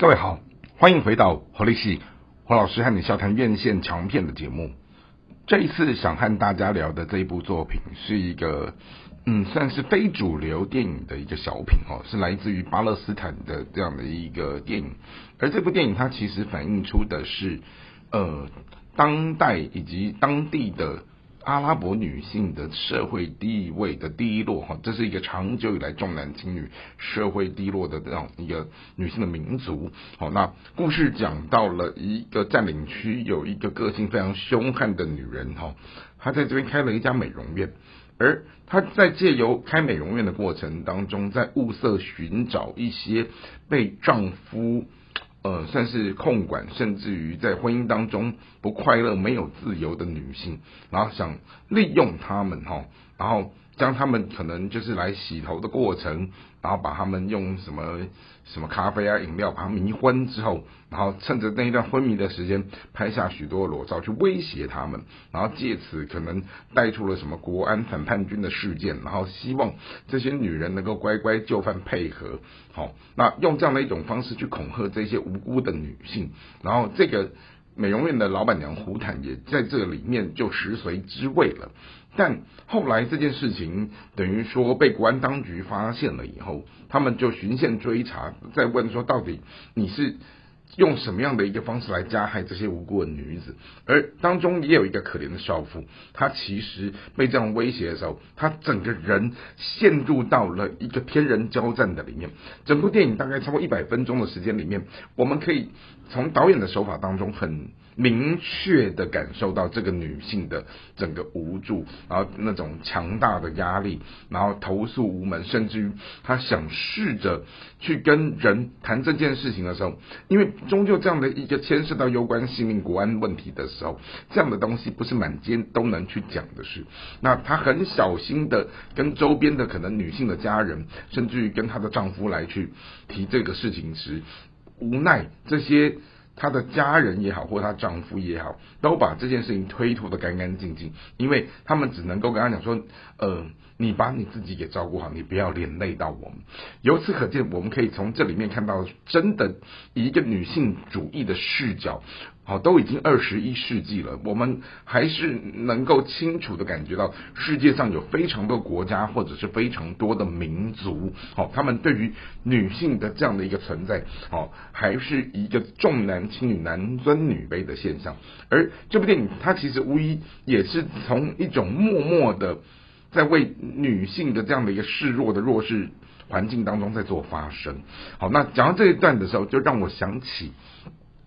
各位好，欢迎回到活力系黄老师和你笑谈院线强片的节目。这一次想和大家聊的这一部作品是一个，嗯，算是非主流电影的一个小品哦，是来自于巴勒斯坦的这样的一个电影。而这部电影它其实反映出的是，呃，当代以及当地的。阿拉伯女性的社会地位的低落，哈，这是一个长久以来重男轻女、社会低落的这样一个女性的民族。好，那故事讲到了一个占领区有一个个性非常凶悍的女人，哈，她在这边开了一家美容院，而她在借由开美容院的过程当中，在物色寻找一些被丈夫。呃，算是控管，甚至于在婚姻当中不快乐、没有自由的女性，然后想利用她们哈，然后。将他们可能就是来洗头的过程，然后把他们用什么什么咖啡啊饮料把他迷昏之后，然后趁着那一段昏迷的时间拍下许多裸照去威胁他们，然后借此可能带出了什么国安反叛军的事件，然后希望这些女人能够乖乖就范配合，好，那用这样的一种方式去恐吓这些无辜的女性，然后这个。美容院的老板娘胡坦也在这里面就食髓知味了，但后来这件事情等于说被国安当局发现了以后，他们就循线追查，在问说到底你是。用什么样的一个方式来加害这些无辜的女子？而当中也有一个可怜的少妇，她其实被这样威胁的时候，她整个人陷入到了一个天人交战的里面。整部电影大概超过一百分钟的时间里面，我们可以从导演的手法当中很。明确的感受到这个女性的整个无助，然后那种强大的压力，然后投诉无门，甚至于她想试着去跟人谈这件事情的时候，因为终究这样的一个牵涉到攸关性命、国安问题的时候，这样的东西不是满街都能去讲的事。那她很小心的跟周边的可能女性的家人，甚至于跟她的丈夫来去提这个事情时，无奈这些。她的家人也好，或她丈夫也好，都把这件事情推脱的干干净净，因为他们只能够跟她讲说，呃，你把你自己给照顾好，你不要连累到我们。由此可见，我们可以从这里面看到，真的以一个女性主义的视角。好，都已经二十一世纪了，我们还是能够清楚的感觉到，世界上有非常多国家或者是非常多的民族，好，他们对于女性的这样的一个存在，好，还是一个重男轻女、男尊女卑的现象。而这部电影，它其实无疑也是从一种默默的在为女性的这样的一个示弱的弱势环境当中在做发声。好，那讲到这一段的时候，就让我想起。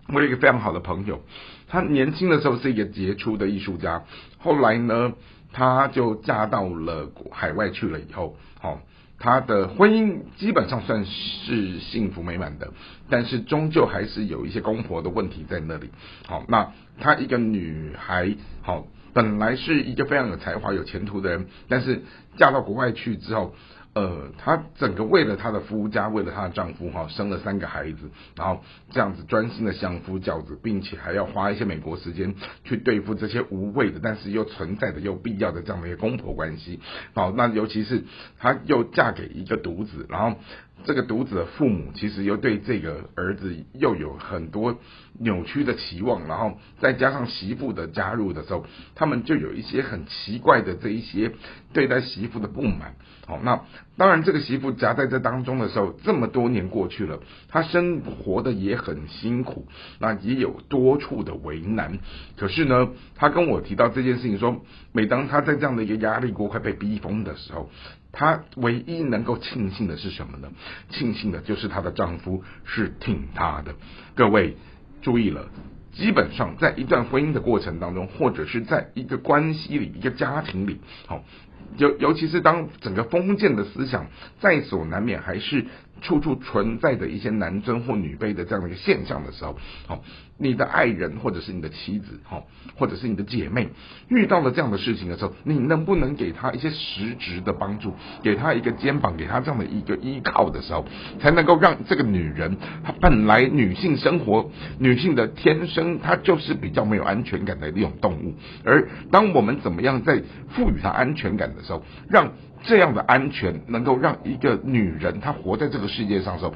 我有一个非常好的朋友，她年轻的时候是一个杰出的艺术家，后来呢，她就嫁到了海外去了以后，好，她的婚姻基本上算是幸福美满的，但是终究还是有一些公婆的问题在那里。好，那她一个女孩，好，本来是一个非常有才华、有前途的人，但是嫁到国外去之后。呃，她整个为了她的夫家，为了她的丈夫哈，生了三个孩子，然后这样子专心的相夫教子，并且还要花一些美国时间去对付这些无谓的，但是又存在的又必要的这样的一个公婆关系。好，那尤其是她又嫁给一个独子，然后。这个独子的父母其实又对这个儿子又有很多扭曲的期望，然后再加上媳妇的加入的时候，他们就有一些很奇怪的这一些对待媳妇的不满。好，那当然这个媳妇夹在这当中的时候，这么多年过去了，她生活的也很辛苦，那也有多处的为难。可是呢，她跟我提到这件事情，说每当她在这样的一个压力锅快被逼疯的时候。她唯一能够庆幸的是什么呢？庆幸的就是她的丈夫是挺她的。各位注意了，基本上在一段婚姻的过程当中，或者是在一个关系里、一个家庭里，好，尤尤其是当整个封建的思想在所难免，还是。处处存在着一些男尊或女卑的这样的一个现象的时候，好，你的爱人或者是你的妻子，好，或者是你的姐妹，遇到了这样的事情的时候，你能不能给他一些实质的帮助，给他一个肩膀，给他这样的一个依靠的时候，才能够让这个女人，她本来女性生活，女性的天生，她就是比较没有安全感的一种动物，而当我们怎么样在赋予她安全感的时候，让这样的安全能够让一个女人她活在这个世界上的时候，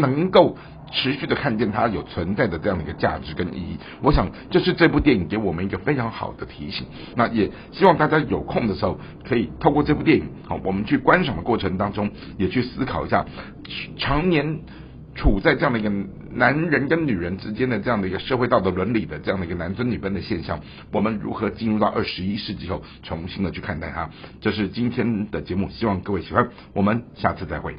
能够持续的看见她有存在的这样的一个价值跟意义。我想这是这部电影给我们一个非常好的提醒。那也希望大家有空的时候可以透过这部电影，好，我们去观赏的过程当中，也去思考一下常年。处在这样的一个男人跟女人之间的这样的一个社会道德伦理的这样的一个男尊女卑的现象，我们如何进入到二十一世纪后重新的去看待它？这是今天的节目，希望各位喜欢，我们下次再会。